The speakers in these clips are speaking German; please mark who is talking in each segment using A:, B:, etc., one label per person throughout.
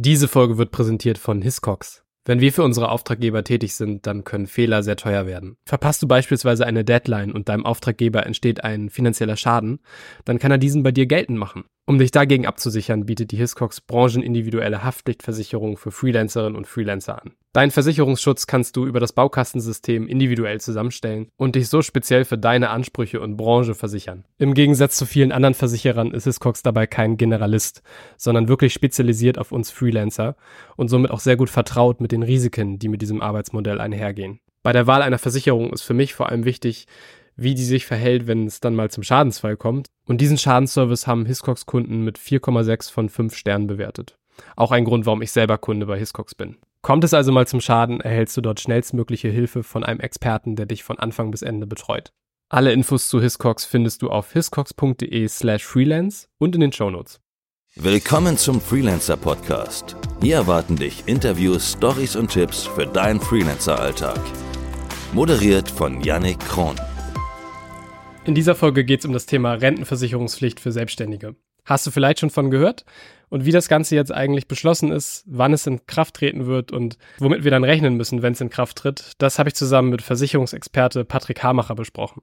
A: Diese Folge wird präsentiert von Hiscox. Wenn wir für unsere Auftraggeber tätig sind, dann können Fehler sehr teuer werden. Verpasst du beispielsweise eine Deadline und deinem Auftraggeber entsteht ein finanzieller Schaden, dann kann er diesen bei dir geltend machen. Um dich dagegen abzusichern, bietet die Hiscox branchenindividuelle Haftpflichtversicherung für Freelancerinnen und Freelancer an. Deinen Versicherungsschutz kannst du über das Baukastensystem individuell zusammenstellen und dich so speziell für deine Ansprüche und Branche versichern. Im Gegensatz zu vielen anderen Versicherern ist Hiscox dabei kein Generalist, sondern wirklich spezialisiert auf uns Freelancer und somit auch sehr gut vertraut mit den Risiken, die mit diesem Arbeitsmodell einhergehen. Bei der Wahl einer Versicherung ist für mich vor allem wichtig, wie die sich verhält, wenn es dann mal zum Schadensfall kommt. Und diesen Schadensservice haben Hiscox-Kunden mit 4,6 von 5 Sternen bewertet. Auch ein Grund, warum ich selber Kunde bei Hiscox bin. Kommt es also mal zum Schaden, erhältst du dort schnellstmögliche Hilfe von einem Experten, der dich von Anfang bis Ende betreut. Alle Infos zu Hiscox findest du auf hiscox.de slash freelance und in den Shownotes.
B: Willkommen zum Freelancer Podcast. Hier erwarten dich Interviews, Stories und Tipps für deinen Freelancer-Alltag. Moderiert von Yannick Kron.
A: In dieser Folge geht es um das Thema Rentenversicherungspflicht für Selbstständige. Hast du vielleicht schon von gehört? Und wie das Ganze jetzt eigentlich beschlossen ist, wann es in Kraft treten wird und womit wir dann rechnen müssen, wenn es in Kraft tritt, das habe ich zusammen mit Versicherungsexperte Patrick Hamacher besprochen.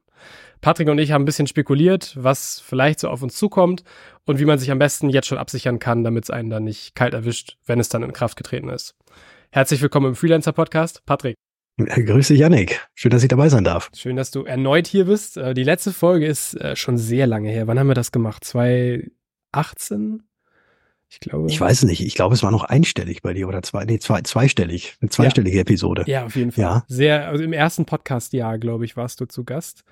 A: Patrick und ich haben ein bisschen spekuliert, was vielleicht so auf uns zukommt und wie man sich am besten jetzt schon absichern kann, damit es einen dann nicht kalt erwischt, wenn es dann in Kraft getreten ist. Herzlich willkommen im Freelancer Podcast, Patrick.
C: Grüße Janik. Schön, dass ich dabei sein darf.
A: Schön, dass du erneut hier bist. Äh, die letzte Folge ist äh, schon sehr lange her. Wann haben wir das gemacht? 2018?
C: Ich glaube. Ich weiß nicht. Ich glaube, es war noch einstellig bei dir oder zwei, nee, zwei, zweistellig. Eine zweistellige
A: ja.
C: Episode.
A: Ja, auf jeden Fall. Ja. Sehr, also im ersten Podcast-Jahr, glaube ich, warst du zu Gast.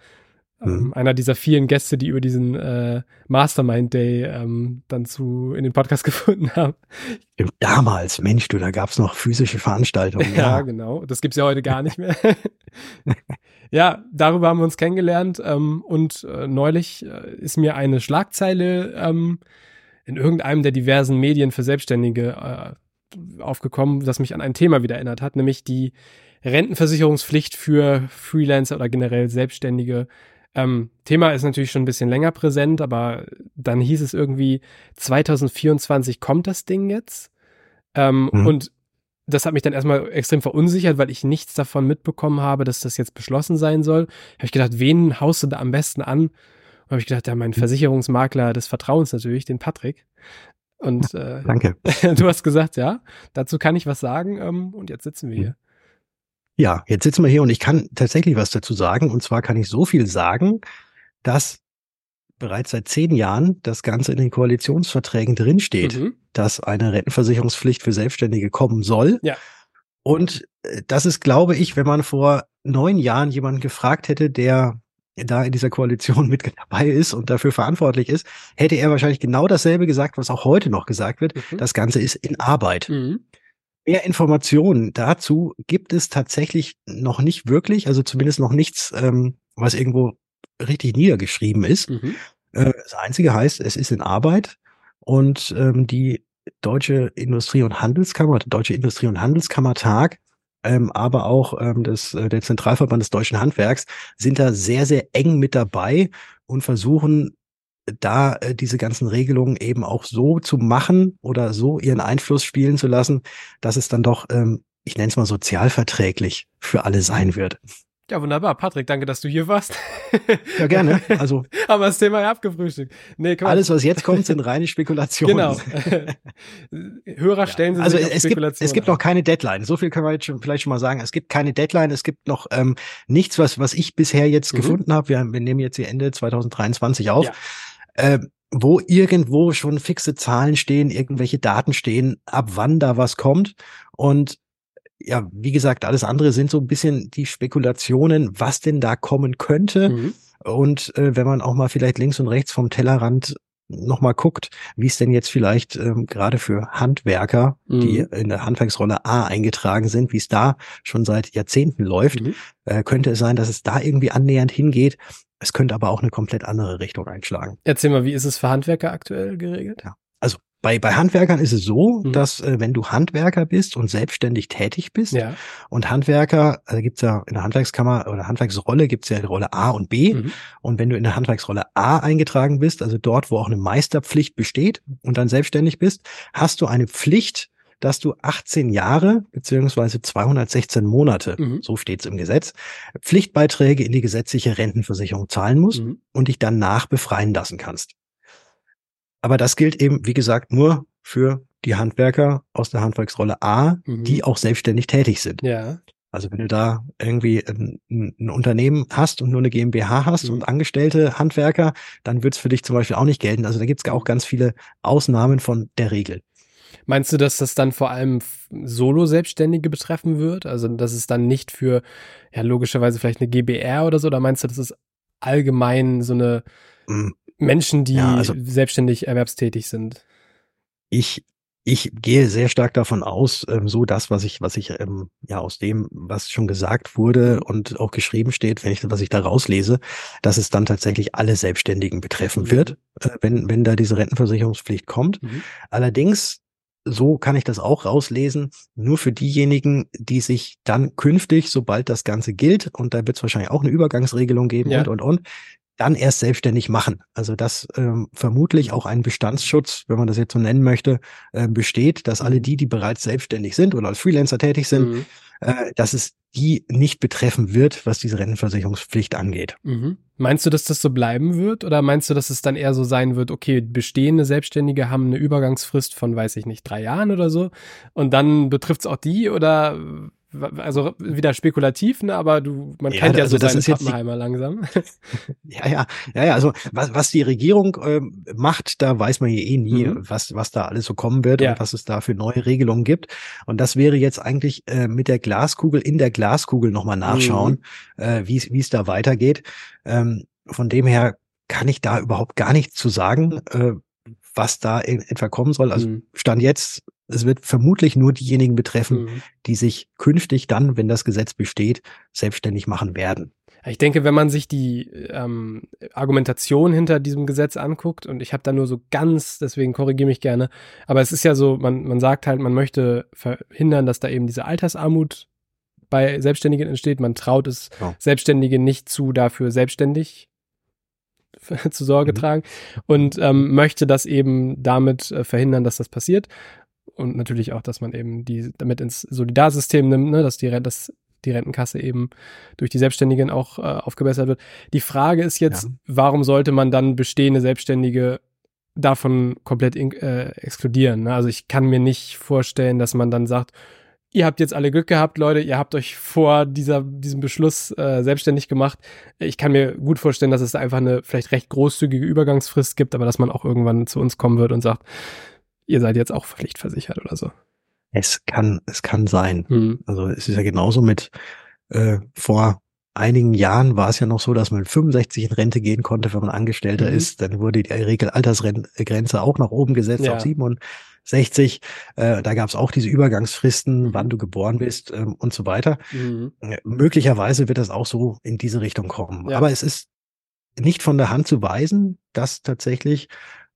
A: Ähm, mhm. einer dieser vielen Gäste, die über diesen äh, Mastermind Day ähm, dann zu in den Podcast gefunden haben.
C: Damals, Mensch, du, da gab's noch physische Veranstaltungen.
A: ja, ja, genau. Das gibt's ja heute gar nicht mehr. ja, darüber haben wir uns kennengelernt ähm, und äh, neulich äh, ist mir eine Schlagzeile ähm, in irgendeinem der diversen Medien für Selbstständige äh, aufgekommen, das mich an ein Thema wieder erinnert hat, nämlich die Rentenversicherungspflicht für Freelancer oder generell Selbstständige ähm, Thema ist natürlich schon ein bisschen länger präsent, aber dann hieß es irgendwie, 2024 kommt das Ding jetzt. Ähm, mhm. Und das hat mich dann erstmal extrem verunsichert, weil ich nichts davon mitbekommen habe, dass das jetzt beschlossen sein soll. Habe ich gedacht, wen haust du da am besten an? Und habe ich gedacht, ja, mein mhm. Versicherungsmakler des Vertrauens natürlich, den Patrick. Und
C: äh, danke.
A: du hast gesagt, ja, dazu kann ich was sagen. Ähm, und jetzt sitzen wir mhm. hier.
C: Ja, jetzt sitzen wir hier und ich kann tatsächlich was dazu sagen. Und zwar kann ich so viel sagen, dass bereits seit zehn Jahren das Ganze in den Koalitionsverträgen drinsteht, mhm. dass eine Rentenversicherungspflicht für Selbstständige kommen soll.
A: Ja.
C: Und äh, das ist, glaube ich, wenn man vor neun Jahren jemanden gefragt hätte, der da in dieser Koalition mit dabei ist und dafür verantwortlich ist, hätte er wahrscheinlich genau dasselbe gesagt, was auch heute noch gesagt wird. Mhm. Das Ganze ist in Arbeit. Mhm. Mehr Informationen dazu gibt es tatsächlich noch nicht wirklich, also zumindest noch nichts, ähm, was irgendwo richtig niedergeschrieben ist. Mhm. Äh, das Einzige heißt, es ist in Arbeit und ähm, die Deutsche Industrie- und Handelskammer, der Deutsche Industrie- und Handelskammertag, ähm, aber auch ähm, das, äh, der Zentralverband des deutschen Handwerks sind da sehr, sehr eng mit dabei und versuchen da äh, diese ganzen Regelungen eben auch so zu machen oder so ihren Einfluss spielen zu lassen, dass es dann doch, ähm, ich nenne es mal sozialverträglich für alle sein wird.
A: Ja, wunderbar. Patrick, danke, dass du hier warst.
C: Ja, gerne. Also.
A: Haben wir das Thema ja abgefrühstückt.
C: Nee, komm. Alles, was jetzt kommt, sind reine Spekulationen.
A: Genau. Hörer stellen
C: ja.
A: sich
C: also es gibt, es gibt noch keine Deadline. So viel können wir jetzt schon, vielleicht schon mal sagen. Es gibt keine Deadline. Es gibt noch ähm, nichts, was, was ich bisher jetzt mhm. gefunden habe. Wir, wir nehmen jetzt hier Ende 2023 auf. Ja äh, wo irgendwo schon fixe Zahlen stehen, irgendwelche Daten stehen, ab wann da was kommt. Und ja, wie gesagt, alles andere sind so ein bisschen die Spekulationen, was denn da kommen könnte. Mhm. Und äh, wenn man auch mal vielleicht links und rechts vom Tellerrand nochmal guckt, wie es denn jetzt vielleicht ähm, gerade für Handwerker, mhm. die in der Handwerksrolle A eingetragen sind, wie es da schon seit Jahrzehnten läuft, mhm. äh, könnte es sein, dass es da irgendwie annähernd hingeht. Es könnte aber auch eine komplett andere Richtung einschlagen.
A: Erzähl mal, wie ist es für Handwerker aktuell geregelt?
C: Ja. Also bei, bei Handwerkern ist es so, mhm. dass äh, wenn du Handwerker bist und selbstständig tätig bist
A: ja.
C: und Handwerker, also gibt's ja in der Handwerkskammer oder Handwerksrolle gibt's ja die Rolle A und B. Mhm. Und wenn du in der Handwerksrolle A eingetragen bist, also dort, wo auch eine Meisterpflicht besteht und dann selbstständig bist, hast du eine Pflicht, dass du 18 Jahre beziehungsweise 216 Monate,
A: Mhm.
C: so steht's im Gesetz, Pflichtbeiträge in die gesetzliche Rentenversicherung zahlen musst
A: Mhm.
C: und dich danach befreien lassen kannst. Aber das gilt eben, wie gesagt, nur für die Handwerker aus der Handwerksrolle A,
A: Mhm.
C: die auch selbstständig tätig sind.
A: Ja.
C: Also wenn du da irgendwie ein, ein Unternehmen hast und nur eine GmbH hast
A: Mhm.
C: und angestellte Handwerker, dann wird es für dich zum Beispiel auch nicht gelten. Also da gibt es auch ganz viele Ausnahmen von der Regel.
A: Meinst du, dass das dann vor allem Solo-Selbstständige betreffen wird? Also, dass es dann nicht für, ja, logischerweise vielleicht eine GBR oder so? Oder meinst du, das ist allgemein so eine
C: Mm,
A: Menschen, die
C: Ja, also-
A: selbstständig erwerbstätig sind?
C: Ich, ich gehe sehr stark davon aus, ähm, so das, was ich, was ich ähm, ja aus dem, was schon gesagt wurde und auch geschrieben steht, wenn ich, was ich da rauslese, dass es dann tatsächlich alle Selbstständigen betreffen
A: Mhm.
C: wird, äh, wenn, wenn da diese Rentenversicherungspflicht kommt.
A: Mhm.
C: Allerdings, so kann ich das auch rauslesen, nur für diejenigen, die sich dann künftig, sobald das Ganze gilt, und da wird es wahrscheinlich auch eine Übergangsregelung geben
A: Ja.
C: und, und, und, dann erst selbstständig machen. Also dass ähm, vermutlich auch ein Bestandsschutz, wenn man das jetzt so nennen möchte, äh, besteht, dass alle die, die bereits selbstständig sind oder als Freelancer tätig sind,
A: Mhm.
C: Äh, dass es die nicht betreffen wird, was diese Rentenversicherungspflicht angeht.
A: Mhm. Meinst du, dass das so bleiben wird? Oder meinst du, dass es dann eher so sein wird, okay, bestehende Selbstständige haben eine Übergangsfrist von, weiß ich nicht, drei Jahren oder so? Und dann betrifft es auch die? Oder, also wieder spekulativ, ne? Aber du, man
C: Ja,
A: kennt ja
C: also
A: so
C: das ist jetzt die-
A: Pappenheimer langsam.
C: Ja, ja, ja, ja. Also was, was die Regierung ähm, macht, da weiß man hier eh nie,
A: Mhm.
C: was, was da alles so kommen wird
A: Ja.
C: und was es da für neue Regelungen gibt. Und das wäre jetzt eigentlich äh, mit der Glaskugel in der Glaskugel nochmal nachschauen, äh, wie es wie es da weitergeht. Ähm, von dem her kann ich da überhaupt gar nichts zu sagen, äh, was da in etwa kommen soll. Also
A: Mhm.
C: Stand jetzt, es wird vermutlich nur diejenigen betreffen,
A: Mhm.
C: die sich künftig dann, wenn das Gesetz besteht, selbstständig machen werden.
A: Ich denke, wenn man sich die ähm, Argumentation hinter diesem Gesetz anguckt, und ich habe da nur so ganz, deswegen korrigiere mich gerne, aber es ist ja so, man, man sagt halt, man möchte verhindern, dass da eben diese Altersarmut bei Selbstständigen entsteht. Man traut es
C: Ja.
A: Selbstständigen nicht zu, dafür selbstständig zu Sorge
C: Mhm.
A: tragen und ähm, möchte das eben damit äh, verhindern, dass das passiert. Und natürlich auch, dass man eben die damit ins Solidarsystem nimmt, ne, dass die, dass die Rentenkasse eben durch die Selbstständigen auch äh, aufgebessert wird. Die Frage ist jetzt,
C: Ja.
A: warum sollte man dann bestehende Selbstständige davon komplett äh, exkludieren? Ne? Also ich kann mir nicht vorstellen, dass man dann sagt, ihr habt jetzt alle Glück gehabt, Leute, ihr habt euch vor dieser, diesem Beschluss äh, selbstständig gemacht. Ich kann mir gut vorstellen, dass es da einfach eine vielleicht recht großzügige Übergangsfrist gibt, aber dass man auch irgendwann zu uns kommen wird und sagt, ihr seid jetzt auch pflichtversichert oder so.
C: Es kann, es kann sein.
A: Hm.
C: Also es ist ja genauso mit äh, vor einigen Jahren war es ja noch so, dass man mit 65 in Rente gehen konnte, wenn man Angestellter
A: Mhm.
C: ist. Dann wurde die Regelaltersgrenze auch nach oben gesetzt
A: Ja.
C: auf 67. Äh, da gab es auch diese Übergangsfristen,
A: Mhm.
C: wann du geboren bist ähm, und so weiter.
A: Mhm.
C: Äh, Möglicherweise wird das auch so in diese Richtung kommen.
A: Ja.
C: Aber es ist nicht von der Hand zu weisen, dass tatsächlich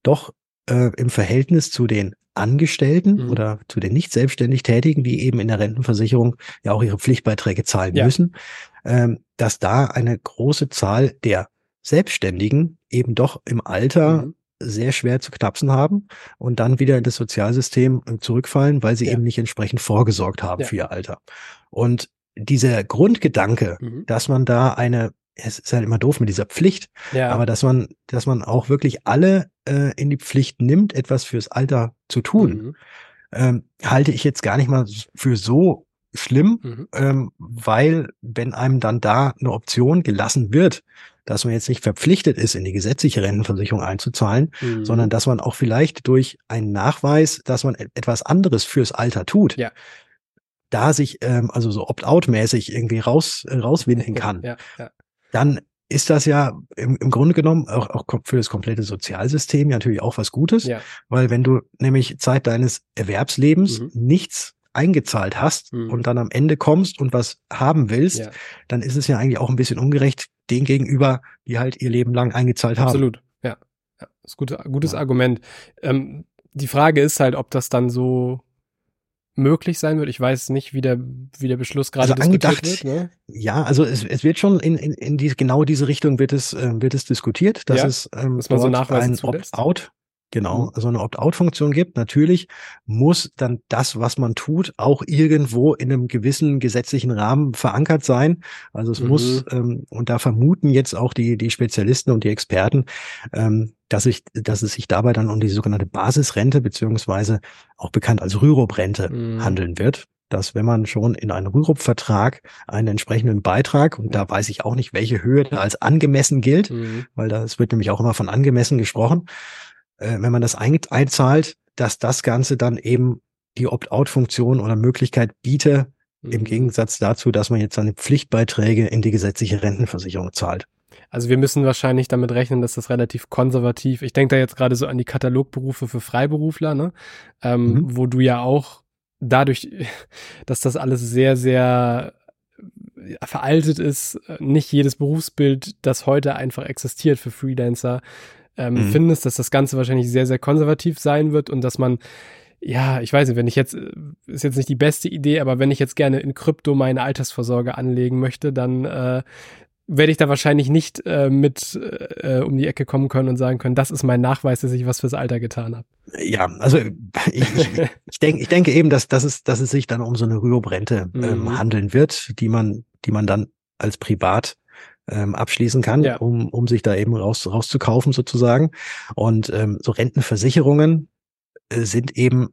C: doch äh, im Verhältnis zu den Angestellten
A: Mhm.
C: oder zu den nicht selbstständig Tätigen, die eben in der Rentenversicherung ja auch ihre Pflichtbeiträge zahlen
A: Ja.
C: müssen, ähm, dass da eine große Zahl der Selbstständigen eben doch im Alter
A: Mhm.
C: sehr schwer zu knapsen haben und dann wieder in das Sozialsystem äh, zurückfallen, weil sie
A: Ja.
C: eben nicht entsprechend vorgesorgt haben
A: Ja.
C: für ihr Alter. Und dieser Grundgedanke,
A: Mhm.
C: dass man da eine, es ist halt immer doof mit dieser Pflicht,
A: Ja.
C: aber dass man, dass man auch wirklich alle äh, in die Pflicht nimmt, etwas fürs Alter zu tun,
A: Mhm.
C: ähm, halte ich jetzt gar nicht mal für so schlimm,
A: Mhm.
C: ähm, weil wenn einem dann da eine Option gelassen wird, dass man jetzt nicht verpflichtet ist, in die gesetzliche Rentenversicherung einzuzahlen,
A: Mhm.
C: sondern dass man auch vielleicht durch einen Nachweis, dass man et- etwas anderes fürs Alter tut,
A: Ja.
C: da sich ähm, also so opt-out-mäßig irgendwie raus äh, rauswinden kann,
A: Ja, ja.
C: Dann ist das ja im, im Grunde genommen auch, auch für das komplette Sozialsystem ja natürlich auch was Gutes,
A: Ja.
C: weil wenn du nämlich Zeit deines Erwerbslebens
A: Mhm.
C: nichts eingezahlt hast
A: Mhm.
C: und dann am Ende kommst und was haben willst,
A: Ja.
C: dann ist es ja eigentlich auch ein bisschen ungerecht den gegenüber, die halt ihr Leben lang eingezahlt haben.
A: Absolut, ja. ja. Das ist gute, gutes
C: Ja.
A: Argument. Ähm, die Frage ist halt, ob das dann so möglich sein wird. Ich weiß nicht, wie der, wie der Beschluss gerade
C: Also
A: diskutiert
C: angedacht,
A: wird. Ne?
C: Ja, also es, es wird schon in, in, in die, genau diese Richtung wird es, äh, wird es diskutiert, dass
A: Ja,
C: es ähm,
A: dass man so
C: ein. Opt-out genau,
A: Mhm.
C: so eine Opt-out-Funktion gibt. Natürlich muss dann das, was man tut, auch irgendwo in einem gewissen gesetzlichen Rahmen verankert sein. Also es
A: Mhm.
C: muss, ähm, und da vermuten jetzt auch die, die Spezialisten und die Experten, ähm, dass, ich, dass es sich dabei dann um die sogenannte Basisrente beziehungsweise auch bekannt als Rürup-Rente
A: Mhm.
C: handeln wird. Dass wenn man schon in einem Rürup-Vertrag einen entsprechenden Beitrag, und da weiß ich auch nicht, welche Höhe da als angemessen gilt,
A: Mhm.
C: weil da es wird nämlich auch immer von angemessen gesprochen, äh, wenn man das ein, einzahlt, dass das Ganze dann eben die Opt-out-Funktion oder Möglichkeit biete, im
A: Mhm.
C: Gegensatz dazu, dass man jetzt seine Pflichtbeiträge in die gesetzliche Rentenversicherung zahlt.
A: Also wir müssen wahrscheinlich damit rechnen, dass das relativ konservativ. Ich denke da jetzt gerade so an die Katalogberufe für Freiberufler, ne? Ähm,
C: Mhm.
A: wo du ja auch dadurch, dass das alles sehr, sehr äh, veraltet ist, äh, nicht jedes Berufsbild, das heute einfach existiert für Freelancer, ähm,
C: Mhm.
A: findest, dass das Ganze wahrscheinlich sehr, sehr konservativ sein wird und dass man ja, ich weiß nicht, wenn ich jetzt, äh, ist jetzt nicht die beste Idee, aber wenn ich jetzt gerne in Krypto meine Altersvorsorge anlegen möchte, dann äh, werde ich da wahrscheinlich nicht äh, mit äh, um die Ecke kommen können und sagen können, das ist mein Nachweis, dass ich was fürs Alter getan habe.
C: Ja, also ich, ich, ich, denke, ich denke eben, dass, dass, es, dass es sich dann um so eine Rürup-Rente ähm,
A: Mhm.
C: handeln wird, die man, die man dann als Privat ähm, abschließen kann,
A: Ja.
C: um, um sich da eben raus, rauszukaufen sozusagen. Und ähm, so Rentenversicherungen äh, sind eben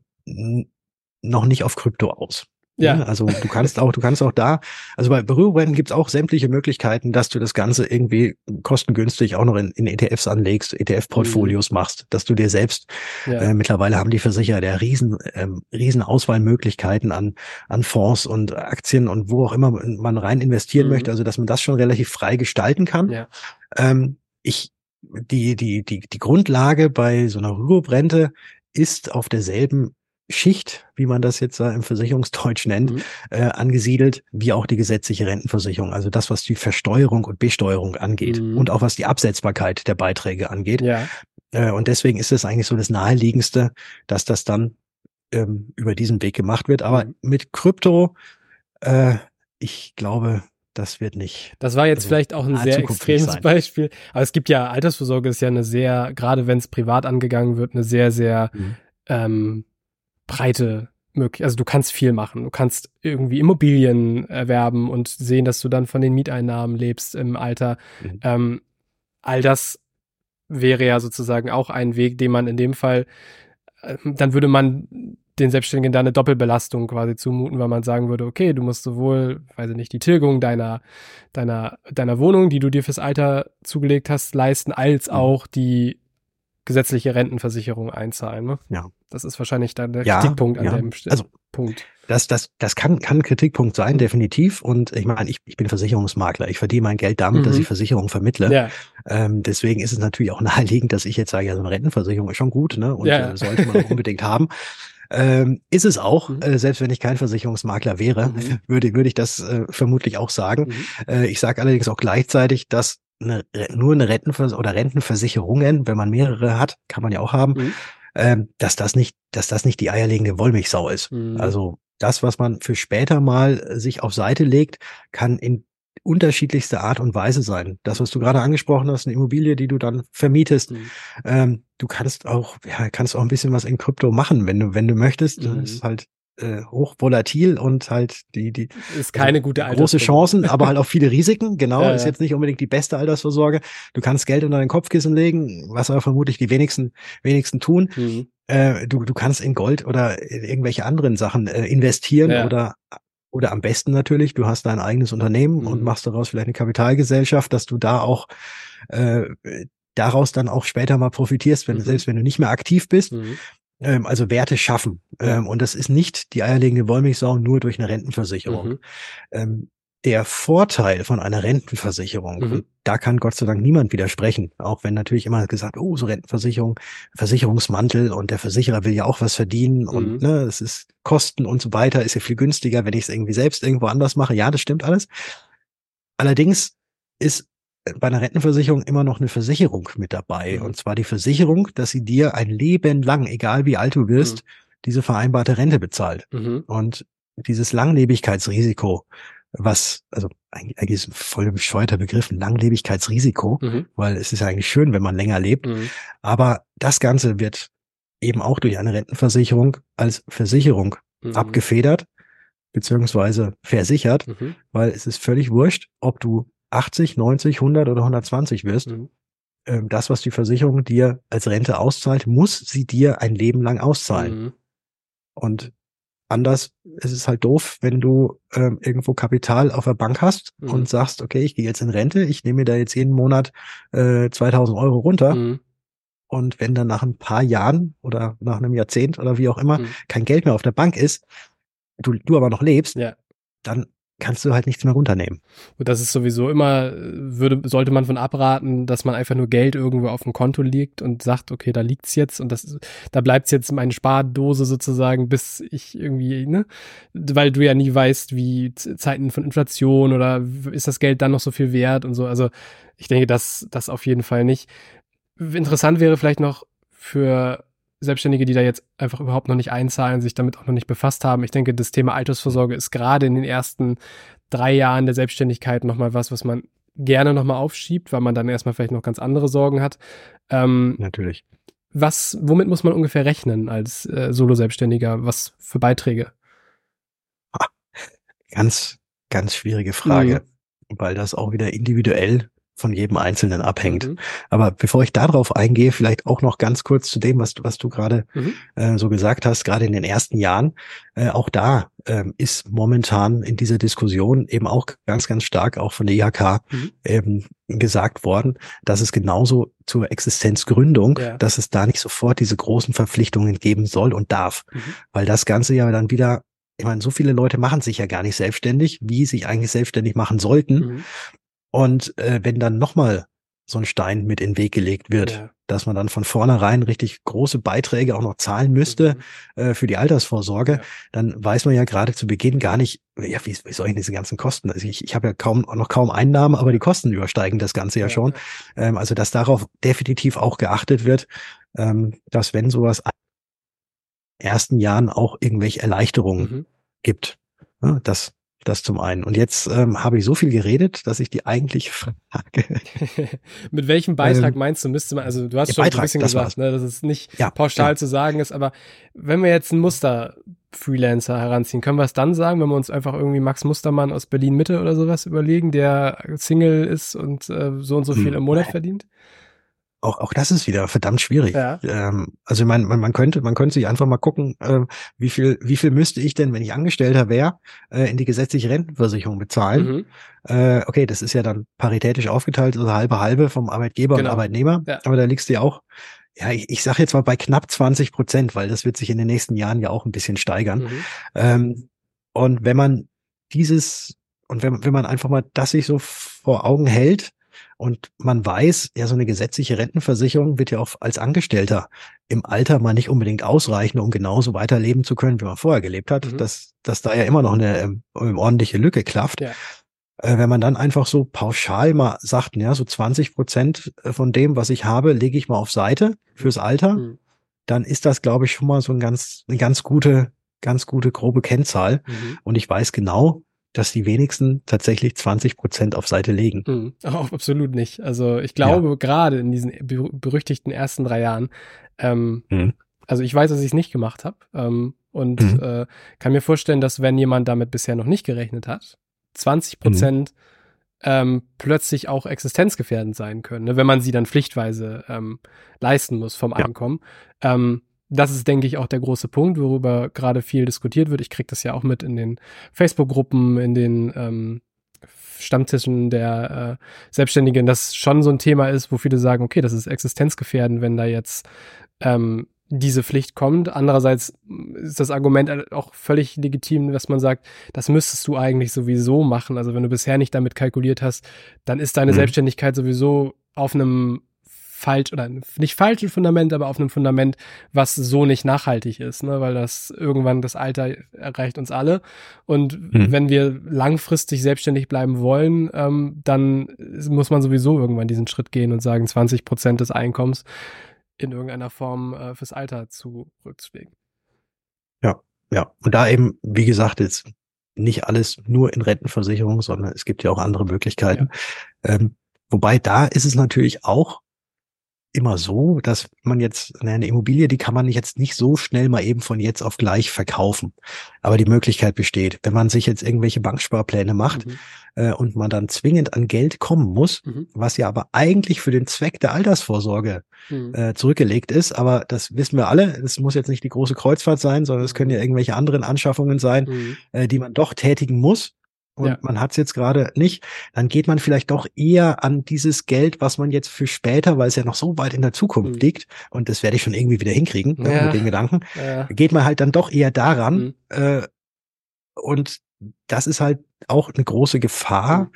C: noch nicht auf Krypto aus.
A: Ja.
C: Also du kannst auch, du kannst auch da, also bei Berührungen gibt es auch sämtliche Möglichkeiten, dass du das Ganze irgendwie kostengünstig auch noch in, in ETFs anlegst, ETF-Portfolios machst, dass du dir selbst
A: Ja.
C: äh, mittlerweile haben die Versicherer der riesen, ähm, riesen Auswahlmöglichkeiten an, an Fonds und Aktien und wo auch immer man rein investieren
A: Mhm.
C: möchte, also dass man das schon relativ frei gestalten kann.
A: ja.
C: Ähm, ich, die, die, die, die Grundlage bei so einer Rürup-Rente ist auf derselben Schicht, wie man das jetzt äh, im Versicherungsdeutsch nennt,
A: Mhm.
C: äh, angesiedelt, wie auch die gesetzliche Rentenversicherung. Also das, was die Versteuerung und Besteuerung angeht
A: Mhm.
C: und auch was die Absetzbarkeit der Beiträge angeht.
A: Ja.
C: Äh, und deswegen ist es eigentlich so das Naheliegendste, dass das dann ähm, über diesen Weg gemacht wird. Aber
A: Mhm.
C: mit Krypto, äh, ich glaube, das wird nicht.
A: Das war jetzt
C: Also,
A: vielleicht auch ein sehr extremes. Beispiel. Aber es gibt ja, Altersvorsorge ist ja eine sehr, gerade wenn es privat angegangen wird, eine sehr, sehr
C: Mhm.
A: ähm, breite möglich. Also du kannst viel machen. Du kannst irgendwie Immobilien erwerben und sehen, dass du dann von den Mieteinnahmen lebst im Alter.
C: Mhm.
A: Ähm, all das wäre ja sozusagen auch ein Weg, den man in dem Fall, äh, dann würde man den Selbstständigen da eine Doppelbelastung quasi zumuten, weil man sagen würde, okay, du musst sowohl, weiß ich nicht, die Tilgung deiner, deiner, deiner Wohnung, die du dir fürs Alter zugelegt hast, leisten, als
C: Mhm.
A: auch die gesetzliche Rentenversicherung einzahlen. Ne?
C: Ja.
A: Das ist wahrscheinlich dann der
C: Ja,
A: Kritikpunkt an
C: ja.
A: dem
C: Also-
A: Punkt.
C: Das, das, das kann, kann Kritikpunkt sein, definitiv. Und ich meine, ich, ich bin Versicherungsmakler. Ich verdiene mein Geld damit, dass
A: Mhm.
C: ich Versicherungen vermittle.
A: Ja,
C: Ähm, deswegen ist es natürlich auch naheliegend, dass ich jetzt sage, ja, so eine Rentenversicherung ist schon gut, ne? Und
A: Ja.
C: äh, sollte man auch unbedingt haben. Ähm, ist es auch,
A: Mhm.
C: äh, selbst wenn ich kein Versicherungsmakler wäre,
A: Mhm.
C: würde, würde ich das äh, vermutlich auch sagen.
A: Mhm.
C: Äh, ich sage allerdings auch gleichzeitig, dass eine, nur eine Rentenvers oder Rentenversicherungen, wenn man mehrere hat, kann man ja auch haben,
A: Mhm.
C: ähm, dass das nicht, dass das nicht die eierlegende Wollmilchsau ist.
A: Mhm.
C: Also das, was man für später mal äh, sich auf Seite legt, kann in unterschiedlichster Art und Weise sein. Das, was du gerade angesprochen hast, eine Immobilie, die du dann vermietest,
A: Mhm.
C: ähm, du kannst auch, ja, kannst auch ein bisschen was in Krypto machen, wenn du, wenn du möchtest.
A: Mhm.
C: Das ist halt äh, hochvolatil und halt die, die
A: Ist keine
C: also
A: gute
C: große. Chancen, aber halt auch viele Risiken. Genau,
A: Ja,
C: ist
A: ja.
C: jetzt nicht unbedingt die beste Altersvorsorge. Du kannst Geld unter dein Kopfkissen legen, was aber vermutlich die wenigsten, wenigsten tun.
A: Mhm.
C: Äh, du, du kannst in Gold oder in irgendwelche anderen Sachen äh, investieren
A: Ja.
C: oder oder am besten natürlich, du hast dein eigenes Unternehmen
A: Mhm.
C: und machst daraus vielleicht eine Kapitalgesellschaft, dass du da auch äh, daraus dann auch später mal profitierst, wenn
A: Mhm.
C: selbst wenn du nicht mehr aktiv bist.
A: Mhm.
C: Ähm, also Werte schaffen.
A: Ja.
C: Ähm, und das ist nicht die eierlegende Wollmilchsau nur durch eine Rentenversicherung.
A: Mhm.
C: Ähm, der Vorteil von einer Rentenversicherung,
A: Mhm.
C: und da kann Gott sei Dank niemand widersprechen, auch wenn natürlich immer gesagt, oh, so Rentenversicherung, Versicherungsmantel und der Versicherer will ja auch was verdienen und
A: Mhm.
C: ne, es ist Kosten und so weiter, ist ja viel günstiger, wenn ich es irgendwie selbst irgendwo anders mache. Ja, das stimmt alles. Allerdings ist bei einer Rentenversicherung immer noch eine Versicherung mit dabei.
A: Mhm.
C: Und zwar die Versicherung, dass sie dir ein Leben lang, egal wie alt du wirst, diese vereinbarte Rente bezahlt.
A: Mhm.
C: Und dieses Langlebigkeitsrisiko, was, also eigentlich, ist ein voll bescheuerter Begriff, ein Langlebigkeitsrisiko,
A: Mhm.
C: weil es ist ja eigentlich schön, wenn man länger lebt.
A: Mhm.
C: Aber das Ganze wird eben auch durch eine Rentenversicherung als Versicherung
A: Mhm.
C: abgefedert, beziehungsweise versichert,
A: Mhm.
C: weil es ist völlig wurscht, ob du 80, 90, 100 oder 120 wirst.
A: Mhm.
C: Ähm, Das, was die Versicherung dir als Rente auszahlt, muss sie dir ein Leben lang auszahlen.
A: Mhm.
C: Und anders ist es halt doof, wenn du ähm, irgendwo Kapital auf der Bank hast
A: Mhm.
C: und sagst, okay, ich gehe jetzt in Rente, ich nehme mir da jetzt jeden Monat äh, 2000 Euro runter.
A: Mhm.
C: Und wenn dann nach ein paar Jahren oder nach einem Jahrzehnt oder wie auch immer
A: Mhm.
C: kein Geld mehr auf der Bank ist, du, du aber noch lebst,
A: Ja.
C: dann kannst du halt nichts mehr runternehmen.
A: Und das ist sowieso immer, äh, würde, sollte man von abraten, dass man einfach nur Geld irgendwo auf dem Konto liegt und sagt, okay, da liegt's jetzt und das, da bleibt's jetzt meine Spardose sozusagen, bis ich irgendwie, ne? Weil du ja nie weißt, wie Zeiten von Inflation oder ist das Geld dann noch so viel wert und so. Also ich denke, das, das auf jeden Fall nicht. Interessant wäre vielleicht noch für Selbstständige, die da jetzt einfach überhaupt noch nicht einzahlen, sich damit auch noch nicht befasst haben. Ich denke, das Thema Altersvorsorge ist gerade in den ersten drei Jahren der Selbstständigkeit nochmal was, was man gerne nochmal aufschiebt, weil man dann erstmal vielleicht noch ganz andere Sorgen hat. Ähm,
C: Natürlich.
A: was, womit muss man ungefähr rechnen als äh, Solo-Selbstständiger? Was für Beiträge?
C: Ganz, ganz schwierige Frage, weil das auch wieder individuell von jedem Einzelnen abhängt.
A: Mhm.
C: Aber bevor ich darauf eingehe, vielleicht auch noch ganz kurz zu dem, was du, was du gerade
A: Mhm.
C: äh, so gesagt hast, gerade in den ersten Jahren. Äh, auch da ähm, ist momentan in dieser Diskussion eben auch ganz, ganz stark auch von der IHK
A: Mhm.
C: eben gesagt worden, dass es genauso zur Existenzgründung,
A: Ja.
C: dass es da nicht sofort diese großen Verpflichtungen geben soll und darf.
A: Mhm.
C: Weil das Ganze ja dann wieder, ich meine, so viele Leute machen sich ja gar nicht selbstständig, wie sie sich eigentlich selbstständig machen sollten.
A: Mhm.
C: Und äh, wenn dann nochmal so ein Stein mit in den Weg gelegt wird,
A: Ja.
C: dass man dann von vornherein richtig große Beiträge auch noch zahlen müsste
A: Mhm.
C: äh, für die Altersvorsorge,
A: Ja.
C: dann weiß man ja gerade zu Beginn gar nicht, ja, wie, wie soll ich diese ganzen Kosten? Also ich, ich habe ja kaum noch kaum Einnahmen, aber die Kosten übersteigen das Ganze ja, schon. Ähm, also dass darauf definitiv auch geachtet wird, ähm, dass wenn sowas in den ersten Jahren auch irgendwelche Erleichterungen
A: Mhm.
C: gibt. Ja, das, das zum einen. Und jetzt ähm, habe ich so viel geredet, dass ich die eigentliche Frage.
A: Mit welchem Beitrag
C: Ähm,
A: meinst du, müsste man, also du hast schon
C: Beitrag,
A: ein bisschen
C: das
A: gesagt,
C: war's.
A: ne, dass es nicht
C: Ja,
A: pauschal
C: ja.
A: zu sagen ist, aber wenn wir jetzt einen Muster-Freelancer heranziehen, können wir es dann sagen, wenn wir uns einfach irgendwie Max Mustermann aus Berlin-Mitte oder sowas überlegen, der Single ist und äh, so und so viel
C: Hm.
A: im Monat verdient?
C: Auch, auch das ist wieder verdammt schwierig.
A: Ja.
C: Ähm, also ich meine, man, man könnte, man könnte sich einfach mal gucken, ähm, wie viel, wie viel müsste ich denn, wenn ich Angestellter wäre, äh, in die gesetzliche Rentenversicherung bezahlen?
A: Mhm.
C: Äh, okay, das ist ja dann paritätisch aufgeteilt, also halbe halbe vom Arbeitgeber
A: Genau.
C: und Arbeitnehmer.
A: Ja.
C: Aber da liegst du ja auch, ja, ich, ich sage jetzt mal bei knapp 20 Prozent, weil das wird sich in den nächsten Jahren ja auch ein bisschen steigern.
A: Mhm.
C: Ähm, und wenn man dieses, und wenn, wenn man einfach mal das sich so vor Augen hält und man weiß, ja, so eine gesetzliche Rentenversicherung wird ja auch als Angestellter im Alter mal nicht unbedingt ausreichen, um genauso weiterleben zu können, wie man vorher gelebt hat,
A: Mhm.
C: dass, dass da ja immer noch eine ähm, ordentliche Lücke klafft.
A: Ja.
C: Äh, wenn man dann einfach so pauschal mal sagt, ja, so 20 Prozent von dem, was ich habe, lege ich mal auf Seite fürs Alter,
A: Mhm.
C: dann ist das, glaube ich, schon mal so ein ganz, eine ganz gute, ganz gute grobe Kennzahl.
A: Mhm.
C: Und ich weiß genau, dass die wenigsten tatsächlich 20 Prozent auf Seite legen.
A: Mhm. Auch absolut nicht. Also ich glaube, gerade in diesen ber berüchtigten ersten drei Jahren, ähm,
C: Mhm.
A: also ich weiß, dass ich es nicht gemacht habe ähm, und
C: Mhm.
A: äh, kann mir vorstellen, dass wenn jemand damit bisher noch nicht gerechnet hat, 20 Prozent ähm, plötzlich auch existenzgefährdend sein können, ne, wenn man sie dann pflichtweise ähm, leisten muss vom
C: Ja.
A: Einkommen. Das ist, denke ich, auch der große Punkt, worüber gerade viel diskutiert wird. Ich kriege das ja auch mit in den Facebook-Gruppen, in den ähm, Stammtischen der äh, Selbstständigen, das schon so ein Thema ist, wo viele sagen, okay, das ist existenzgefährdend, wenn da jetzt ähm, diese Pflicht kommt. Andererseits ist das Argument auch völlig legitim, dass man sagt, das müsstest du eigentlich sowieso machen. Also wenn du bisher nicht damit kalkuliert hast, dann ist deine
C: Mhm.
A: Selbstständigkeit sowieso auf einem falsch oder nicht falschen Fundament, aber auf einem Fundament, was so nicht nachhaltig ist, ne? weil das irgendwann das Alter erreicht uns alle. Und
C: Mhm.
A: wenn wir langfristig selbstständig bleiben wollen, ähm, dann muss man sowieso irgendwann diesen Schritt gehen und sagen, 20 Prozent des Einkommens in irgendeiner Form äh, fürs Alter zurückzulegen.
C: Ja. Und da eben, wie gesagt, jetzt nicht alles nur in Rentenversicherung, sondern es gibt ja auch andere Möglichkeiten. Ja. Ähm, wobei da ist es natürlich auch immer so, dass man jetzt eine Immobilie, die kann man jetzt nicht so schnell mal eben von jetzt auf gleich verkaufen. Aber die Möglichkeit besteht, wenn man sich jetzt irgendwelche Banksparpläne macht mhm. äh, und man dann zwingend an Geld kommen muss, mhm. was ja aber eigentlich für den Zweck der Altersvorsorge mhm. äh, zurückgelegt ist. Aber das wissen wir alle. Es muss jetzt nicht die große Kreuzfahrt sein, sondern es können ja mhm. irgendwelche anderen Anschaffungen sein, mhm. äh, die man doch tätigen muss und ja. man hat es jetzt gerade nicht, dann geht man vielleicht doch eher an dieses Geld, was man jetzt für später, weil es ja noch so weit in der Zukunft mhm. liegt, und das werde ich schon irgendwie wieder hinkriegen ne, ja. mit den Gedanken, ja. geht man halt dann doch eher daran. Mhm. Äh, und das ist halt auch eine große Gefahr,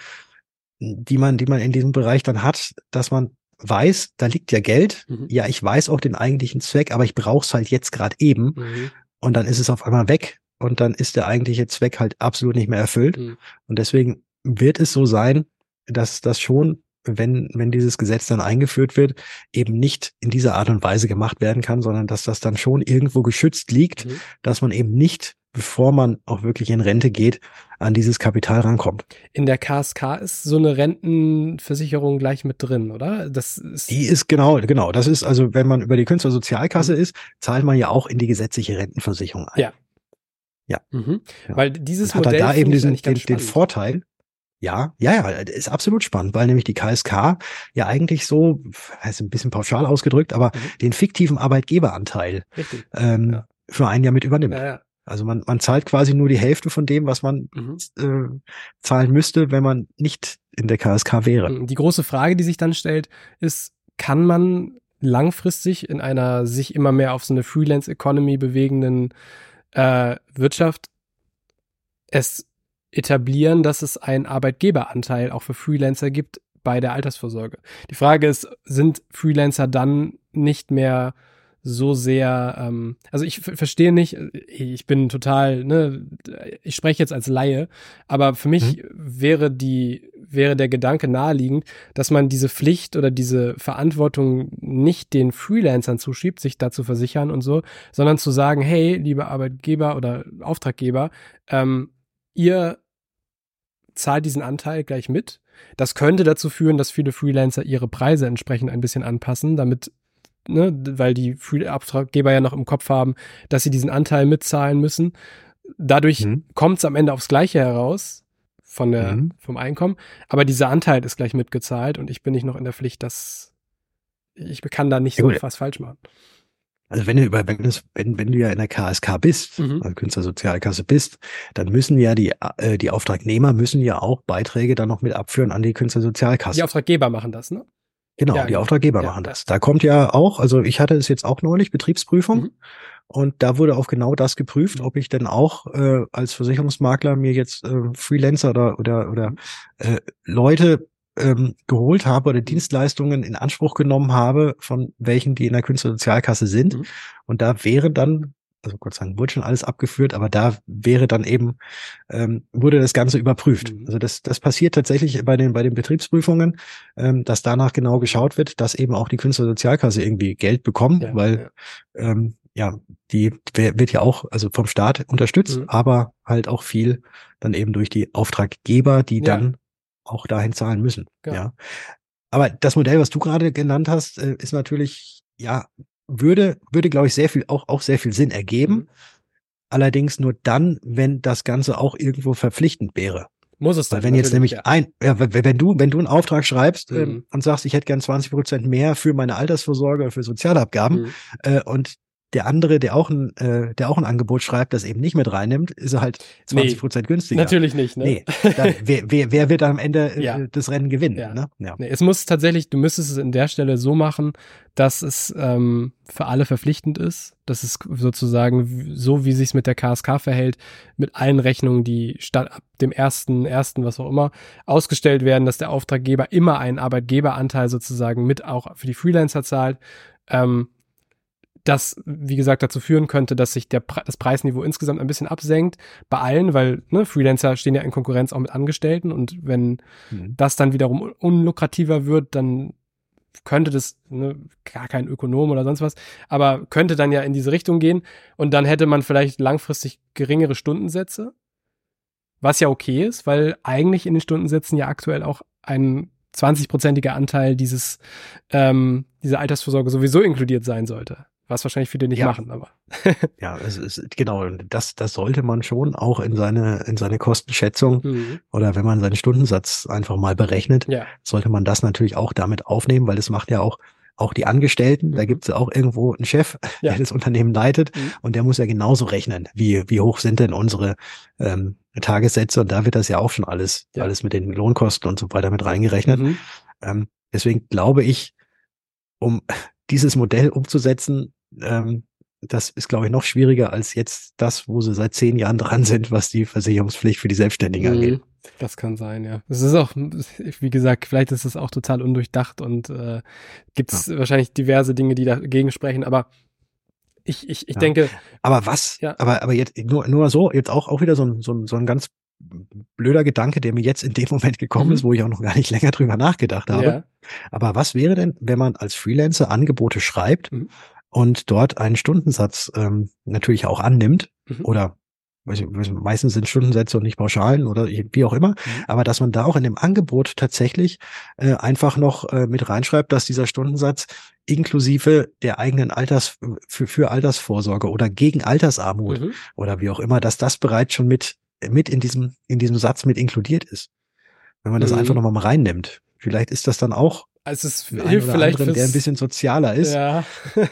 C: mhm. die man, die man in diesem Bereich dann hat, dass man weiß, da liegt ja Geld. Mhm. Ja, ich weiß auch den eigentlichen Zweck, aber ich brauche es halt jetzt gerade eben. Mhm. Und dann ist es auf einmal weg und dann ist der eigentliche Zweck halt absolut nicht mehr erfüllt. Mhm. Und deswegen wird es so sein, dass das schon, wenn, wenn dieses Gesetz dann eingeführt wird, eben nicht in dieser Art und Weise gemacht werden kann, sondern dass das dann schon irgendwo geschützt liegt, mhm. dass man eben nicht, bevor man auch wirklich in Rente geht, an dieses Kapital rankommt.
A: In der KSK ist so eine Rentenversicherung gleich mit drin, oder? Das
C: ist die ist genau, genau. Das ist also, wenn man über die Künstlersozialkasse mhm. ist, zahlt man ja auch in die gesetzliche Rentenversicherung ein.
A: Ja, ja. Mhm.
C: ja.
A: Weil dieses
C: hat
A: Modell
C: er da eben diesen, den, den Vorteil. Ja, ja, ja, ist absolut spannend, weil nämlich die KSK ja eigentlich so, heißt ein bisschen pauschal ausgedrückt, aber mhm. den fiktiven Arbeitgeberanteil ähm, ja. für ein Jahr mit übernimmt. Ja. Also man, man zahlt quasi nur die Hälfte von dem, was man mhm. äh, zahlen müsste, wenn man nicht in der KSK wäre.
A: Die große Frage, die sich dann stellt, ist, kann man langfristig in einer sich immer mehr auf so eine Freelance-Economy bewegenden äh, Wirtschaft es etablieren, dass es einen Arbeitgeberanteil auch für Freelancer gibt bei der Altersvorsorge. Die Frage ist, sind Freelancer dann nicht mehr so sehr, ähm, also ich verstehe nicht, ich bin total, ne, ich spreche jetzt als Laie, aber für mich mhm. wäre die, wäre der Gedanke naheliegend, dass man diese Pflicht oder diese Verantwortung nicht den Freelancern zuschiebt, sich da zu versichern und so, sondern zu sagen, hey, liebe Arbeitgeber oder Auftraggeber, ähm, ihr zahlt diesen Anteil gleich mit. Das könnte dazu führen, dass viele Freelancer ihre Preise entsprechend ein bisschen anpassen, damit ne, weil die Auftraggeber ja noch im Kopf haben, dass sie diesen Anteil mitzahlen müssen. Dadurch mhm. kommt es am Ende aufs Gleiche heraus von der, mhm. vom Einkommen, aber dieser Anteil ist gleich mitgezahlt und ich bin nicht noch in der Pflicht, dass ich kann da nicht so ja, was falsch machen.
C: Also wenn du über, wenn, wenn, wenn du ja in der KSK bist, mhm. also Künstlersozialkasse bist, dann müssen ja die, äh, die Auftragnehmer müssen ja auch Beiträge dann noch mit abführen an die Künstlersozialkasse.
A: Die Auftraggeber machen das, ne?
C: Genau, ja, die. Auftraggeber ja, machen das. Da kommt ja auch, also ich hatte es jetzt auch neulich, Betriebsprüfung. Mhm. Und da wurde auf genau das geprüft, ob ich denn auch äh, als Versicherungsmakler mir jetzt äh, Freelancer oder oder oder äh, Leute ähm, geholt habe oder mhm. Dienstleistungen in Anspruch genommen habe, von welchen die in der Künstlersozialkasse sind. Mhm. Und da wäre dann also Gott sei Dank wurde schon alles abgeführt, aber da wäre dann eben, ähm, wurde das Ganze überprüft. Mhm. Also das, das passiert tatsächlich bei den, bei den Betriebsprüfungen, ähm, dass danach genau geschaut wird, dass eben auch die Künstlersozialkasse irgendwie Geld bekommt, ja, weil ja. Ähm, ja, die wird ja auch also vom Staat unterstützt, mhm. aber halt auch viel dann eben durch die Auftraggeber, die ja. dann auch dahin zahlen müssen. Ja. Aber das Modell, was du gerade genannt hast, äh, ist natürlich ja würde, würde, glaube ich, sehr viel, auch, auch sehr viel Sinn ergeben. Mhm. Allerdings nur dann, wenn das Ganze auch irgendwo verpflichtend wäre.
A: Muss es dann.
C: Weil wenn jetzt nämlich ja. ein, ja, wenn du, wenn du einen Auftrag schreibst ähm, mhm. ähm, und sagst, ich hätte gern 20 Prozent mehr für meine Altersvorsorge, für Sozialabgaben, mhm. äh, und der andere, der auch ein, äh, der auch ein Angebot schreibt, das eben nicht mit reinnimmt, ist er halt 20 Prozent nee, günstiger.
A: Natürlich nicht, ne? Nee.
C: Dann, wer, wer, wer wird am Ende äh, ja. das Rennen gewinnen? Ja. Ne?
A: Ja. Nee, es muss tatsächlich, du müsstest es in der Stelle so machen, dass es ähm, für alle verpflichtend ist. dass es sozusagen so, wie sich mit der KSK verhält, mit allen Rechnungen, die statt ab dem ersten, ersten, was auch immer, ausgestellt werden, dass der Auftraggeber immer einen Arbeitgeberanteil sozusagen mit auch für die Freelancer zahlt. Ähm, das, wie gesagt, dazu führen könnte, dass sich der, das Preisniveau insgesamt ein bisschen absenkt bei allen, weil ne, Freelancer stehen ja in Konkurrenz auch mit Angestellten und wenn mhm. das dann wiederum unlukrativer wird, dann könnte das ne, gar kein Ökonom oder sonst was, aber könnte dann ja in diese Richtung gehen und dann hätte man vielleicht langfristig geringere Stundensätze was ja okay ist, weil eigentlich in den Stundensätzen ja aktuell auch ein 20-prozentiger Anteil dieses, ähm, dieser Altersvorsorge sowieso inkludiert sein sollte. Was wahrscheinlich viele nicht
C: Ja.
A: machen, aber.
C: Ja, es ist, genau, das, das sollte man schon auch in seine, in seine Kostenschätzung
A: Mhm.
C: oder wenn man seinen Stundensatz einfach mal berechnet,
A: Ja.
C: sollte man das natürlich auch damit aufnehmen, weil das macht ja auch auch die Angestellten, da
A: Mhm.
C: gibt es ja auch irgendwo einen Chef,
A: Ja.
C: der das Unternehmen leitet
A: Mhm.
C: und der muss ja genauso rechnen, wie, wie hoch sind denn unsere ähm, Tagessätze und da wird das ja auch schon alles, alles mit den Lohnkosten und so weiter mit reingerechnet.
A: Mhm.
C: Ähm, deswegen glaube ich, um dieses Modell umzusetzen, ähm, das ist, glaube ich, noch schwieriger als jetzt das, wo sie seit zehn Jahren dran sind, was die Versicherungspflicht für die Selbstständigen angeht.
A: Mhm. Das kann sein, ja. Es ist auch, wie gesagt, vielleicht ist es auch total undurchdacht und äh, gibt es wahrscheinlich diverse Dinge, die dagegen sprechen, aber ich, ich, ich
C: Ja.
A: denke,
C: Aber was?
A: Ja.
C: Aber, aber jetzt nur, nur so, jetzt auch, auch wieder so ein, so, ein, so ein ganz blöder Gedanke, der mir jetzt in dem Moment gekommen
A: Mhm.
C: ist, wo ich auch noch gar nicht länger drüber nachgedacht habe.
A: ja,
C: Aber was wäre denn, wenn man als Freelancer Angebote schreibt
A: Mhm.
C: Und dort einen Stundensatz ähm, natürlich auch annimmt
A: Mhm.
C: oder meistens sind Stundensätze und nicht Pauschalen oder wie auch immer,
A: Mhm.
C: aber dass man da auch in dem Angebot tatsächlich äh, einfach noch äh, mit reinschreibt, dass dieser Stundensatz inklusive der eigenen Alters für, für Altersvorsorge oder gegen Altersarmut
A: Mhm.
C: oder wie auch immer, dass das bereits schon mit mit in diesem in diesem Satz mit inkludiert ist. Wenn man das
A: Mhm.
C: einfach nochmal mal reinnimmt. Vielleicht ist das dann auch
A: Also es hilft
C: oder
A: vielleicht
C: anderen, der ein bisschen sozialer ist.
A: Ja.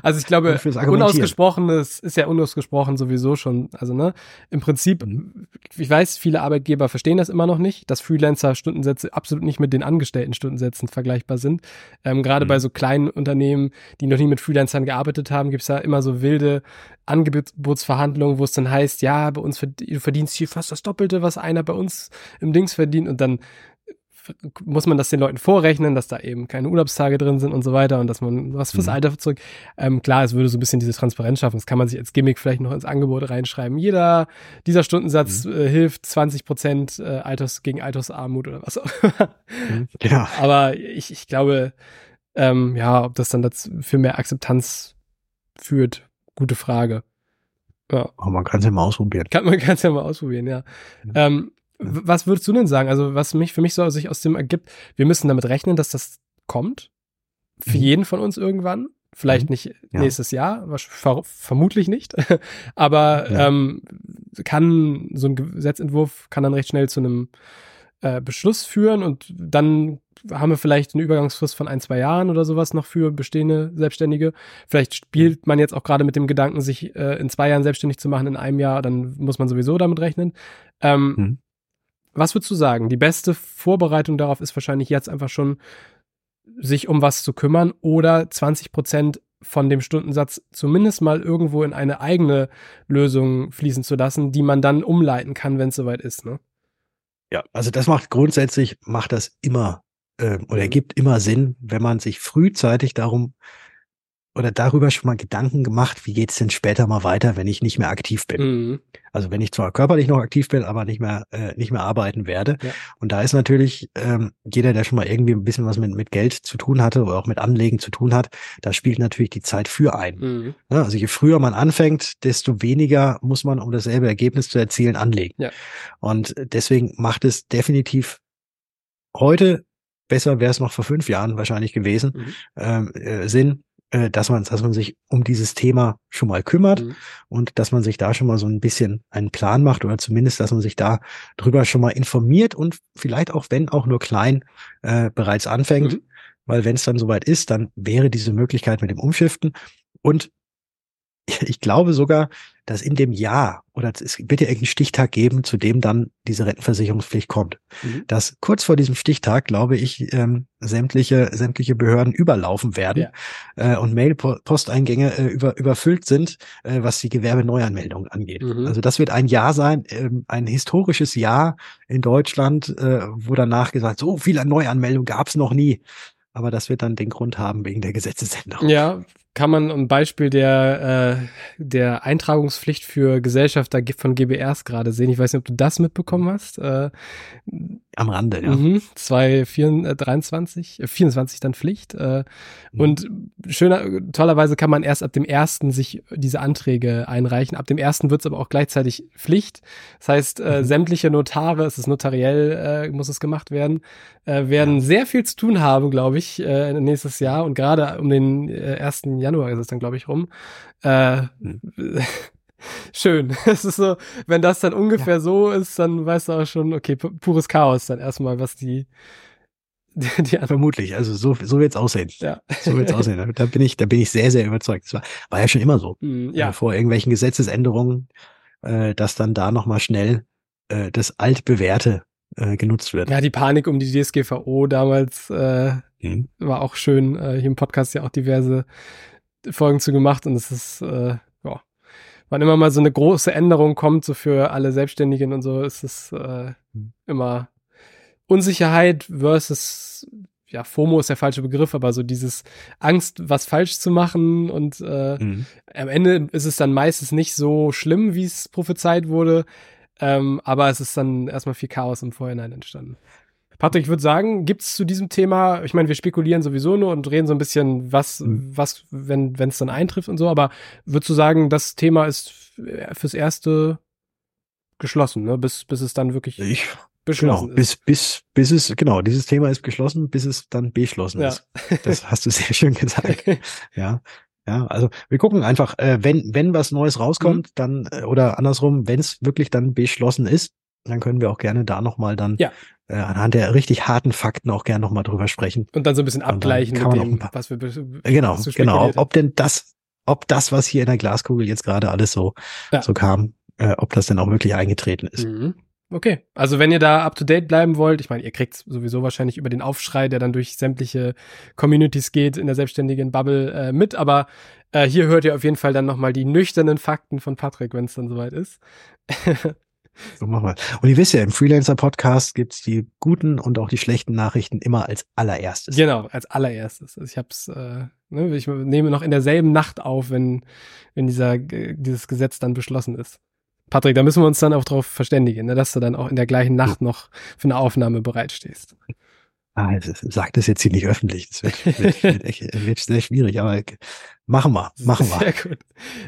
A: Also ich glaube, unausgesprochenes ist ja unausgesprochen sowieso schon. Also ne, im Prinzip,
C: Mhm.
A: ich weiß, viele Arbeitgeber verstehen das immer noch nicht, dass Freelancer-Stundensätze absolut nicht mit den Angestellten-Stundensätzen vergleichbar sind. Ähm, Gerade
C: Mhm.
A: bei so kleinen Unternehmen, die noch nie mit Freelancern gearbeitet haben, gibt's da immer so wilde Angebotsverhandlungen, wo es dann heißt, ja, bei uns verd du verdienst hier fast das Doppelte, was einer bei uns im Dings verdient und dann muss man das den Leuten vorrechnen, dass da eben keine Urlaubstage drin sind und so weiter und dass man was fürs
C: Mhm.
A: Alter zurück. Ähm, klar, es würde so ein bisschen diese Transparenz schaffen. Das kann man sich als Gimmick vielleicht noch ins Angebot reinschreiben. Jeder, dieser Stundensatz
C: Mhm.
A: äh, hilft 20 Prozent äh, Alters, gegen Altersarmut oder was auch immer.
C: Mhm. Ja.
A: Aber ich, ich glaube, ähm, ja, ob das dann dazu für mehr Akzeptanz führt, gute Frage. Ja.
C: Aber man kann es ja mal ausprobieren.
A: Kann man ganz ja mal ausprobieren, ja.
C: Ja.
A: Ähm, was würdest du denn sagen? Also, was mich für mich so sich aus dem ergibt, wir müssen damit rechnen, dass das kommt. Für
C: Mhm.
A: jeden von uns irgendwann. Vielleicht
C: Mhm.
A: nicht
C: Ja.
A: nächstes Jahr, wahrsch- ver vermutlich nicht. Aber
C: Ja.
A: ähm, kann so ein Gesetzentwurf kann dann recht schnell zu einem äh, Beschluss führen und dann haben wir vielleicht eine Übergangsfrist von ein, zwei Jahren oder sowas noch für bestehende Selbstständige. Vielleicht spielt man jetzt auch gerade mit dem Gedanken, sich äh, in zwei Jahren selbstständig zu machen, in einem Jahr, dann muss man sowieso damit rechnen. Ähm,
C: Mhm.
A: Was würdest du sagen? Die beste Vorbereitung darauf ist wahrscheinlich jetzt einfach schon, sich um was zu kümmern oder 20 Prozent von dem Stundensatz zumindest mal irgendwo in eine eigene Lösung fließen zu lassen, die man dann umleiten kann, wenn es soweit ist. Ne?
C: Ja, also das macht grundsätzlich, macht das immer äh, oder
A: Mhm.
C: gibt immer Sinn, wenn man sich frühzeitig darum oder darüber schon mal Gedanken gemacht, wie geht's denn später mal weiter, wenn ich nicht mehr aktiv bin.
A: Mhm.
C: Also wenn ich zwar körperlich noch aktiv bin, aber nicht mehr äh, nicht mehr arbeiten werde.
A: Ja.
C: Und da ist natürlich ähm, jeder, der schon mal irgendwie ein bisschen was mit mit Geld zu tun hatte oder auch mit Anlegen zu tun hat, da spielt natürlich die Zeit für ein.
A: Mhm.
C: Ja, also je früher man anfängt, desto weniger muss man, um dasselbe Ergebnis zu erzielen, anlegen.
A: Ja.
C: Und deswegen macht es definitiv heute, besser wäre es noch vor fünf Jahren wahrscheinlich gewesen,
A: Mhm.
C: ähm, äh, Sinn, äh, dass man, dass man sich um dieses Thema schon mal kümmert
A: Mhm.
C: und dass man sich da schon mal so ein bisschen einen Plan macht oder zumindest, dass man sich da drüber schon mal informiert und vielleicht auch, wenn auch nur klein, äh, bereits anfängt.
A: Mhm.
C: Weil wenn es dann soweit ist, dann wäre diese Möglichkeit mit dem Umschiften. Und ich glaube sogar, dass in dem Jahr oder es wird ja irgendeinen Stichtag geben, zu dem dann diese Rentenversicherungspflicht kommt.
A: Mhm.
C: Dass kurz vor diesem Stichtag, glaube ich, ähm, sämtliche sämtliche Behörden überlaufen werden äh, und Mail-Posteingänge äh, über, überfüllt sind, äh, was die Gewerbeneuanmeldung angeht.
A: Mhm.
C: Also das wird ein Jahr sein, ähm, ein historisches Jahr in Deutschland, äh, wo danach gesagt, so viele Neuanmeldungen gab es noch nie. Aber das wird dann den Grund haben wegen der Gesetzesänderung.
A: Ja, kann man ein Beispiel der, äh, der Eintragungspflicht für Gesellschafter von GBRs gerade sehen. Ich weiß nicht, ob du das mitbekommen hast. Äh,
C: am Rande, ja.
A: Mhm, 2023, äh, 24 dann Pflicht. Äh, mhm. Und schöner, tollerweise kann man erst ab dem ersten sich diese Anträge einreichen. Ab dem ersten wird es aber auch gleichzeitig Pflicht. Das heißt, äh, mhm. sämtliche Notare, es ist notariell, äh, muss es gemacht werden, äh, werden ja. sehr viel zu tun haben, glaube ich, äh, nächstes Jahr. Und gerade um den äh, 1. Januar ist es dann, glaube ich, rum. Äh, mhm. schön. Es ist so, wenn das dann ungefähr ja. so ist, dann weißt du auch schon, okay, pures Chaos dann erstmal, was die,
C: die, die Vermutlich, also so, so wird's aussehen. Ja. So wird's aussehen. Da bin ich, da bin ich sehr, sehr überzeugt. Das war, war ja schon immer so. Ja. Äh, vor irgendwelchen Gesetzesänderungen, äh, dass dann da nochmal schnell äh, das altbewährte äh, genutzt wird.
A: Ja, die Panik um die DSGVO damals äh, mhm. war auch schön. Äh, hier im Podcast ja auch diverse Folgen zu gemacht und es ist äh, wann immer mal so eine große Änderung kommt, so für alle Selbstständigen und so, ist es äh, mhm. immer Unsicherheit versus ja, FOMO ist der falsche Begriff, aber so dieses Angst, was falsch zu machen und äh, mhm. am Ende ist es dann meistens nicht so schlimm, wie es prophezeit wurde, ähm, aber es ist dann erstmal viel Chaos im Vorhinein entstanden. Patrick, ich würde sagen, gibt es zu diesem Thema, ich meine, wir spekulieren sowieso nur und reden so ein bisschen, was, mhm. was, wenn es dann eintrifft und so, aber würdest du sagen, das Thema ist fürs Erste geschlossen, ne? bis, bis es dann wirklich
C: ich, beschlossen genau, ist. Bis, bis, bis es, genau, dieses Thema ist geschlossen, bis es dann beschlossen ja. ist. Das hast du sehr schön gesagt. ja. Ja, also wir gucken einfach, äh, wenn, wenn was Neues rauskommt, mhm. dann, äh, oder andersrum, wenn es wirklich dann beschlossen ist, dann können wir auch gerne da nochmal dann ja äh, anhand der richtig harten Fakten auch gerne nochmal drüber sprechen.
A: Und dann so ein bisschen abgleichen mit dem,
C: paar, was wir Genau, was genau. Ob denn das, ob das, was hier in der Glaskugel jetzt gerade alles so, ja. so kam, äh, ob das denn auch wirklich eingetreten ist. Mhm.
A: Okay, also wenn ihr da up to date bleiben wollt, ich meine, ihr kriegt sowieso wahrscheinlich über den Aufschrei, der dann durch sämtliche Communities geht in der selbstständigen Bubble äh, mit, aber äh, hier hört ihr auf jeden Fall dann nochmal die nüchternen Fakten von Patrick, wenn es dann soweit ist.
C: So machen wir. Und ihr wisst ja, im Freelancer-Podcast gibt's die guten und auch die schlechten Nachrichten immer als allererstes.
A: Genau, als allererstes. Also ich hab's, äh, ne, ich nehme noch in derselben Nacht auf, wenn, wenn dieser, dieses Gesetz dann beschlossen ist. Patrick, da müssen wir uns dann auch darauf verständigen, ne, dass du dann auch in der gleichen Nacht noch für eine Aufnahme bereitstehst.
C: Ah, sag das jetzt hier nicht öffentlich. Das wird, wird, wird, echt, wird sehr schwierig, aber machen wir, machen wir. Sehr gut.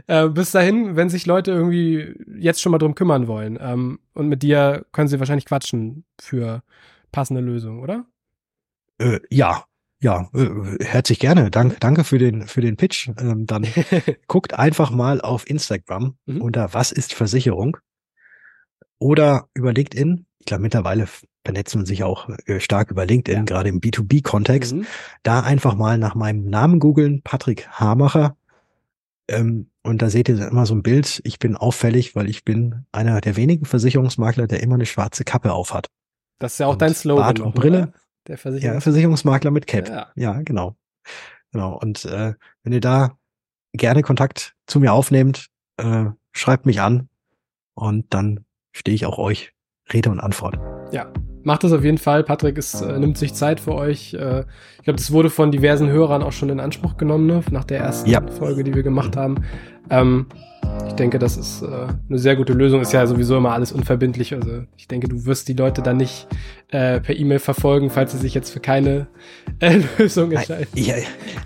A: Äh, bis dahin, wenn sich Leute irgendwie jetzt schon mal drum kümmern wollen ähm, und mit dir können sie wahrscheinlich quatschen für passende Lösungen, oder?
C: Äh, ja, ja, äh, herzlich gerne. Dank, danke für den, für den Pitch. Ähm, dann guckt einfach mal auf Instagram mhm. unter Was ist Versicherung? Oder über LinkedIn. Glaube, mittlerweile vernetzt man sich auch äh, stark über LinkedIn, ja. gerade im B2B-Kontext. Mhm. Da einfach mal nach meinem Namen googeln, Patrick Hamacher. Ähm, und da seht ihr immer so ein Bild. Ich bin auffällig, weil ich bin einer der wenigen Versicherungsmakler, der immer eine schwarze Kappe aufhat.
A: Das ist ja auch und dein Slogan.
C: Bart und Brille. Der Versicherungs ja, Versicherungsmakler mit Cap. Ja, ja genau. Genau. Und äh, wenn ihr da gerne Kontakt zu mir aufnehmt, äh, schreibt mich an und dann stehe ich auch euch Rede und Antwort.
A: Ja, macht das auf jeden Fall. Patrick ist, äh, nimmt sich Zeit für euch. Äh, ich glaube, das wurde von diversen Hörern auch schon in Anspruch genommen, ne? nach der ersten ja. Folge, die wir gemacht haben. Ähm, ich denke, das ist äh, eine sehr gute Lösung. Ist ja sowieso immer alles unverbindlich. Also ich denke, du wirst die Leute dann nicht äh, per E-Mail verfolgen, falls sie sich jetzt für keine äh, Lösung entscheiden.
C: Ja,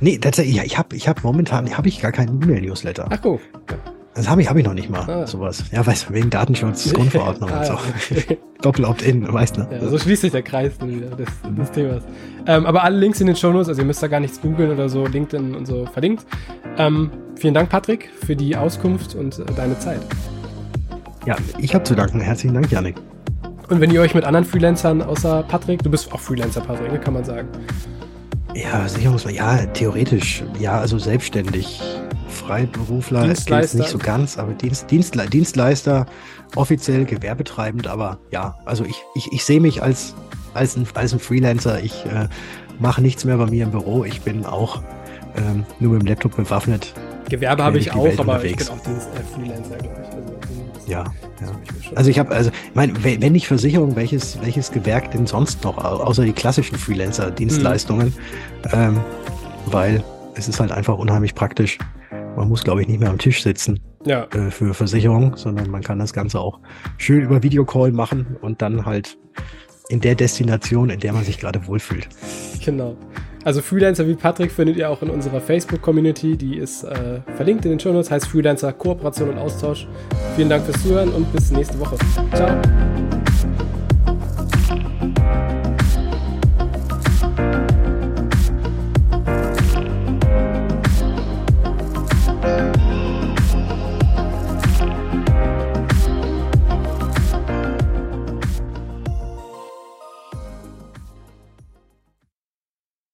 C: nee, tatsächlich, ja, ich habe ich hab momentan hab ich gar keinen E-Mail-Newsletter. Ach, cool. Ja. Das habe ich, hab ich noch nicht mal, ah. sowas. Ja, weißt du, wegen Datenschutz, Grundverordnung ah, und so. Okay. Doppel-Opt-in, weißt du.
A: Ja, so schließt sich der Kreis wieder des, des Themas. Ähm, aber alle Links in den Shownotes, also ihr müsst da gar nichts googeln oder so, LinkedIn und so verlinkt. Ähm, vielen Dank, Patrick, für die Auskunft und äh, deine Zeit.
C: Ja, ich habe zu danken. Herzlichen Dank, Janik.
A: Und wenn ihr euch mit anderen Freelancern außer Patrick, du bist auch Freelancer, Patrick, ne, kann man sagen.
C: Ja, Sicherungsmann, ja, theoretisch, ja, also selbstständig Freiberufler Dienstleister. nicht so ganz, aber Dienst, Dienstle, Dienstleister, offiziell gewerbetreibend, aber ja, also ich, ich, ich sehe mich als, als, ein, als ein Freelancer. Ich äh, mache nichts mehr bei mir im Büro. Ich bin auch ähm, nur mit dem Laptop bewaffnet.
A: Gewerbe habe ich auch, aber unterwegs. ich bin auch Dienst, äh, Freelancer, glaube ich. Also,
C: ja, ja. Also ich habe, also, ich meine, wenn nicht Versicherung, welches, welches Gewerk denn sonst noch, außer die klassischen Freelancer-Dienstleistungen? Mhm. Ähm, weil es ist halt einfach unheimlich praktisch, man muss, glaube ich, nicht mehr am Tisch sitzen ja. äh, für Versicherung, sondern man kann das Ganze auch schön über Videocall machen und dann halt in der Destination, in der man sich gerade wohlfühlt.
A: Genau. Also Freelancer wie Patrick findet ihr auch in unserer Facebook-Community. Die ist äh, verlinkt in den Show Notes, heißt Freelancer Kooperation und Austausch. Vielen Dank fürs Zuhören und bis nächste Woche. Ciao.